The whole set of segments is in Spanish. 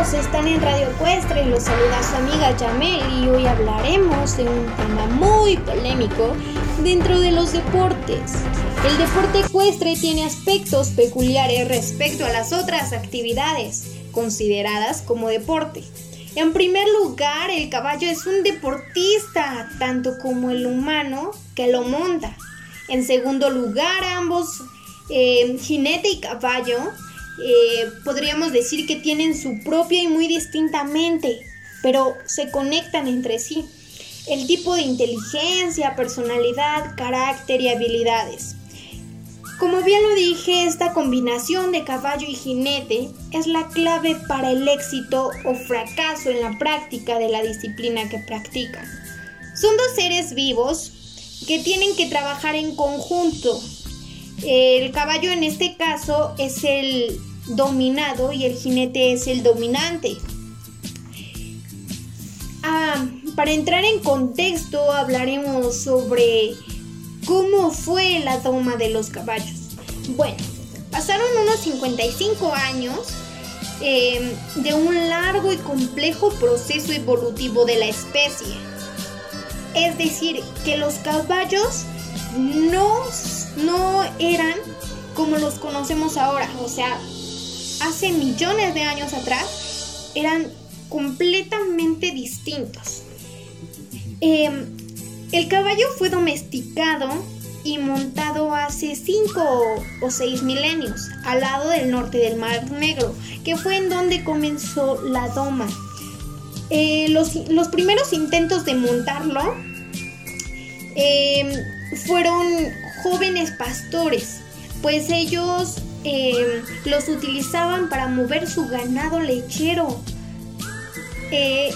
están en Radio Ecuestre, los saluda su amiga Yamel y hoy hablaremos de un tema muy polémico dentro de los deportes. El deporte ecuestre tiene aspectos peculiares respecto a las otras actividades consideradas como deporte. En primer lugar, el caballo es un deportista, tanto como el humano que lo monta. En segundo lugar, ambos, eh, jinete y caballo, eh, podríamos decir que tienen su propia y muy distinta mente, pero se conectan entre sí. El tipo de inteligencia, personalidad, carácter y habilidades. Como bien lo dije, esta combinación de caballo y jinete es la clave para el éxito o fracaso en la práctica de la disciplina que practican. Son dos seres vivos que tienen que trabajar en conjunto. El caballo en este caso es el dominado y el jinete es el dominante. Ah, para entrar en contexto hablaremos sobre cómo fue la doma de los caballos. Bueno, pasaron unos 55 años em, de un largo y complejo proceso evolutivo de la especie. Es decir, que los caballos no, no eran como los conocemos ahora, o sea, hace millones de años atrás eran completamente distintos. Em, el caballo fue domesticado y montado hace 5 o 6 milenios al lado del norte del Mar Negro, que fue en donde comenzó la doma. Eh, los, primeros intentos de montarlo em, fueron jóvenes pastores, pues ellos em, los utilizaban para mover su ganado lechero. Eh,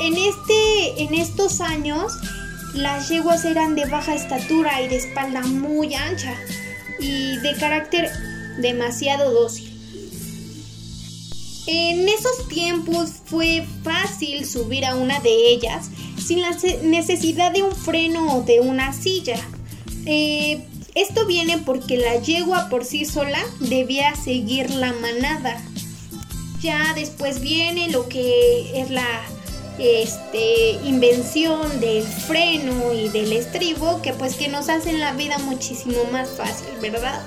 en, este, en estos años las yeguas eran de baja estatura y de espalda muy ancha y de carácter demasiado dócil. En esos tiempos fue fácil subir a una de ellas sin la necesidad de un freno o de una silla. Eh, esto viene porque la yegua por sí sola debía seguir la manada. Ya después viene lo que es la este, invención del freno y del estribo que pues que nos hacen la vida muchísimo más fácil, ¿verdad?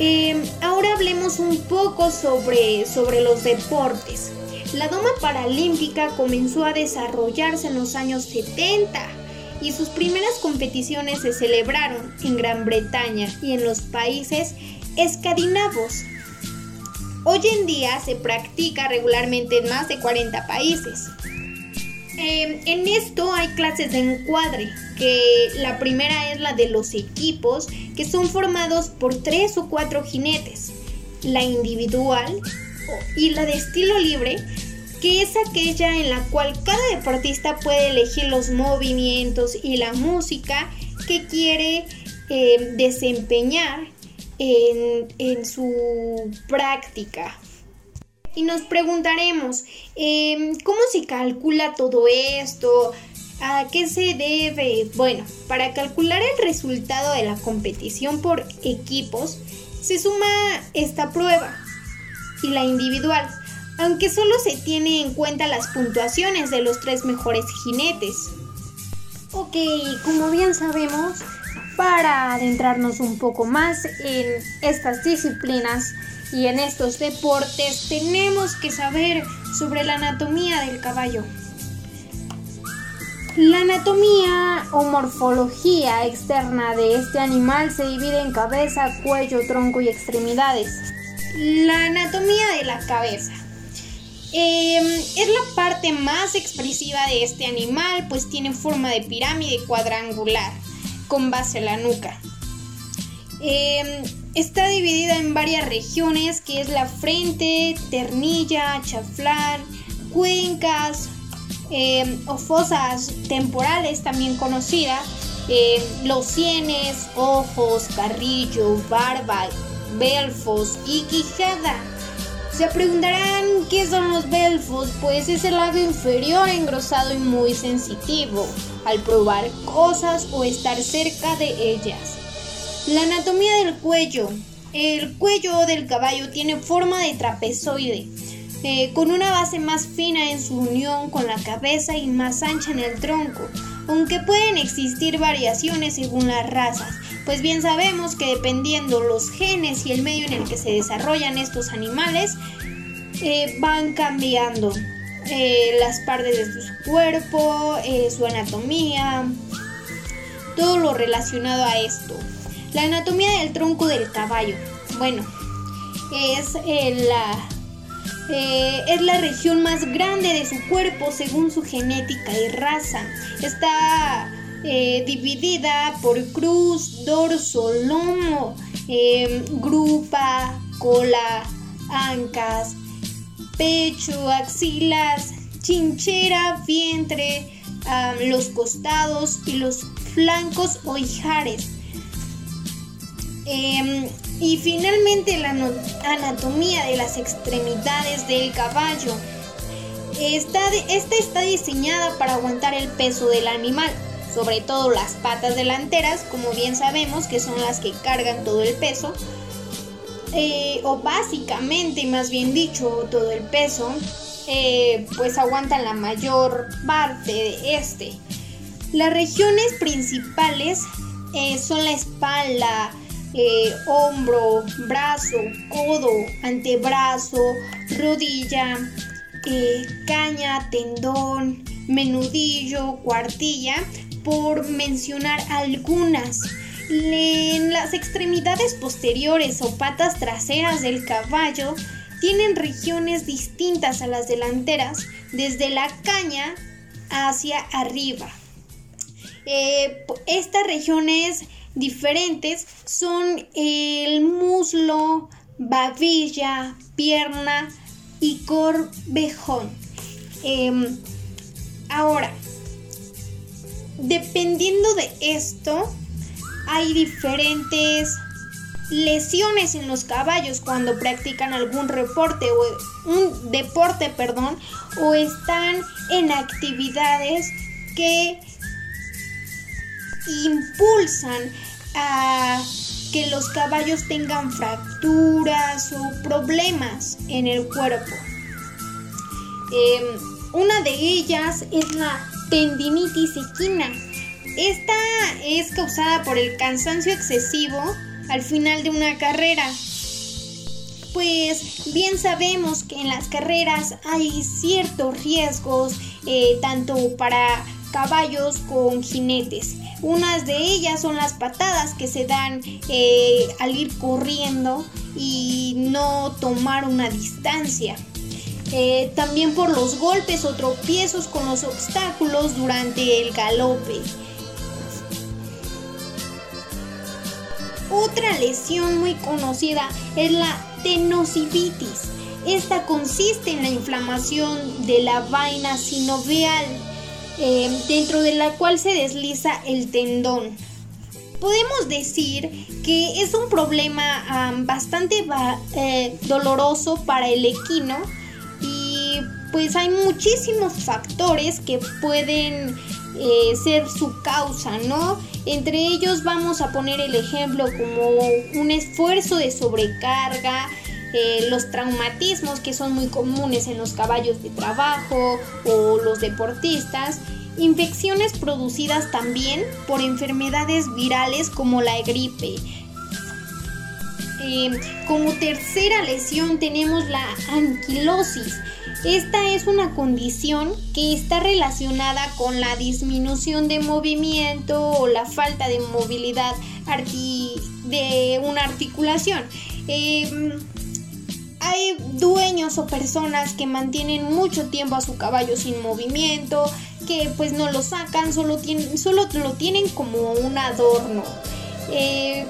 Em, ahora hablemos un poco sobre, sobre los deportes. La doma paralímpica comenzó a desarrollarse en los años 70 y sus primeras competiciones se celebraron en Gran Bretaña y en los países escandinavos. Hoy en día se practica regularmente en más de 40 países. Em, en esto hay clases de encuadre, que la primera es la de los equipos, que son formados por tres o cuatro jinetes. La individual y la de estilo libre, que es aquella en la cual cada deportista puede elegir los movimientos y la música que quiere em, desempeñar en su práctica y nos preguntaremos, em, ¿cómo se calcula todo esto? ¿A qué se debe? Bueno, para calcular el resultado de la competición por equipos, se suma esta prueba y la individual, aunque solo se tiene en cuenta las puntuaciones de los tres mejores jinetes. Ok, como bien sabemos, para adentrarnos un poco más en estas disciplinas, y en estos deportes tenemos que saber sobre la anatomía del caballo. La anatomía o morfología externa de este animal se divide en cabeza, cuello, tronco y extremidades. La anatomía de la cabeza. Em, es la parte más expresiva de este animal, pues tiene forma de pirámide cuadrangular, con base a la nuca. Em, está dividida en varias regiones, que es la frente, ternilla, chaflán, cuencas em, o fosas temporales, también conocida, los sienes, ojos, carrillo, barba, belfos y quijada. Se preguntarán qué son los belfos, pues es el lado inferior engrosado y muy sensitivo al probar cosas o estar cerca de ellas. La anatomía del cuello. El cuello del caballo tiene forma de trapezoide, eh, con una base más fina en su unión con la cabeza y más ancha en el tronco, aunque pueden existir variaciones según las razas, pues bien sabemos que dependiendo los genes y el medio en el que se desarrollan estos animales, eh, van cambiando eh, las partes de su cuerpo, su anatomía, todo lo relacionado a esto. La anatomía del tronco del caballo. Bueno, es la eh, es la región más grande de su cuerpo según su genética y raza. Está eh, dividida por cruz, dorso, lomo, em, grupa, cola, ancas, pecho, axilas, chinchera, vientre, los costados y los flancos o hijares. Em, y finalmente la anatomía de las extremidades del caballo. Esta, esta está diseñada para aguantar el peso del animal, sobre todo las patas delanteras, como bien sabemos que son las que cargan todo el peso, eh, o básicamente, más bien dicho, todo el peso, eh, pues aguantan la mayor parte de este. Las regiones principales eh, son la espalda, eh, hombro, brazo, codo, antebrazo, rodilla, eh, caña, tendón, menudillo, cuartilla, por mencionar algunas. En las extremidades posteriores o patas traseras del caballo tienen regiones distintas a las delanteras, desde la caña hacia arriba. Eh, estas regiones diferentes son el muslo, babilla, pierna y corvejón. Em, ahora, dependiendo de esto, hay diferentes lesiones en los caballos cuando practican algún reporte o un deporte, perdón, o están en actividades que impulsan a que los caballos tengan fracturas o problemas en el cuerpo. Em, una de ellas es la tendinitis equina. Esta es causada por el cansancio excesivo al final de una carrera. Pues bien sabemos que en las carreras hay ciertos riesgos, eh, tanto para caballos con jinetes. Unas de ellas son las patadas que se dan eh, al ir corriendo y no tomar una distancia. Eh, también por los golpes o tropiezos con los obstáculos durante el galope. Otra lesión muy conocida es la tenosivitis. Esta consiste en la inflamación de la vaina sinovial eh, dentro de la cual se desliza el tendón. Podemos decir que es un problema bastante eh, doloroso para el equino y pues hay muchísimos factores que pueden eh, ser su causa, ¿no? Entre ellos vamos a poner el ejemplo como un esfuerzo de sobrecarga, los traumatismos que son muy comunes en los caballos de trabajo o los deportistas, infecciones producidas también por enfermedades virales como la gripe. Em, como tercera lesión tenemos la anquilosis. Esta es una condición que está relacionada con la disminución de movimiento o la falta de movilidad de una articulación. Em, hay dueños o personas que mantienen mucho tiempo a su caballo sin movimiento, que pues no lo sacan, solo, solo lo tienen como un adorno. Eh,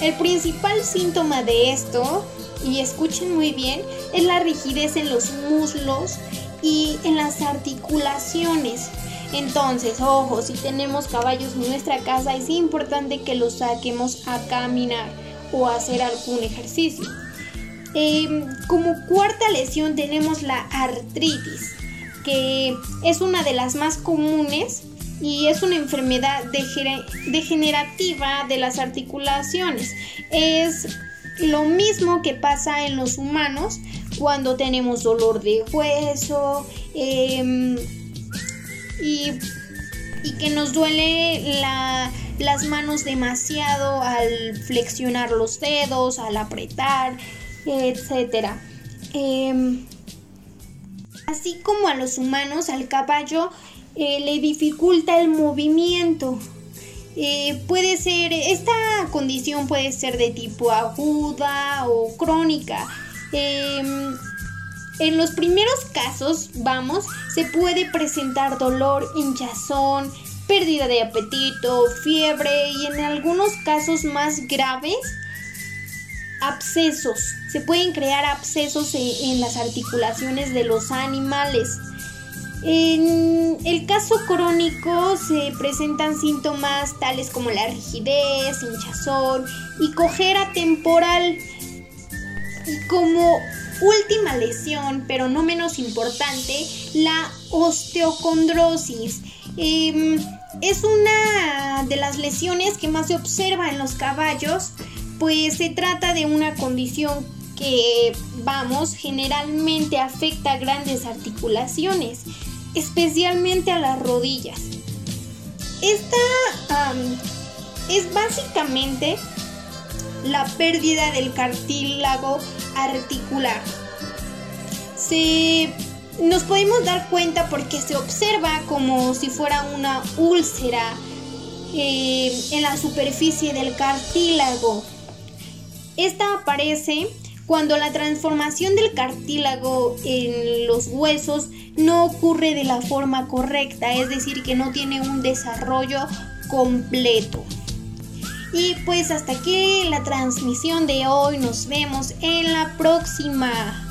el principal síntoma de esto, y escuchen muy bien, es la rigidez en los muslos y en las articulaciones. Entonces, ojo, si tenemos caballos en nuestra casa es importante que los saquemos a caminar o a hacer algún ejercicio. Em, como cuarta lesión tenemos la artritis, que es una de las más comunes y es una enfermedad degenerativa de las articulaciones. Es lo mismo que pasa en los humanos cuando tenemos dolor de hueso em, y, que nos duele las manos demasiado al flexionar los dedos, al apretar, etc. Em, así como a los humanos, al caballo eh, le dificulta el movimiento. Eh, puede ser, esta condición puede ser de tipo aguda o crónica. Em, en los primeros casos, vamos, se puede presentar dolor, hinchazón, pérdida de apetito, fiebre y en algunos casos más graves, abscesos. Se pueden crear abscesos en las articulaciones de los animales. En el caso crónico se presentan síntomas tales como la rigidez, hinchazón y cojera temporal. Y como última lesión, pero no menos importante, la osteocondrosis. Em, es una de las lesiones que más se observa en los caballos, pues se trata de una condición que, vamos, generalmente afecta grandes articulaciones especialmente a las rodillas. Esta es básicamente la pérdida del cartílago articular. Se, nos podemos dar cuenta porque se observa como si fuera una úlcera eh, en la superficie del cartílago. Esta aparece cuando la transformación del cartílago en los huesos no ocurre de la forma correcta, es decir, que no tiene un desarrollo completo. Y pues hasta aquí la transmisión de hoy, nos vemos en la próxima.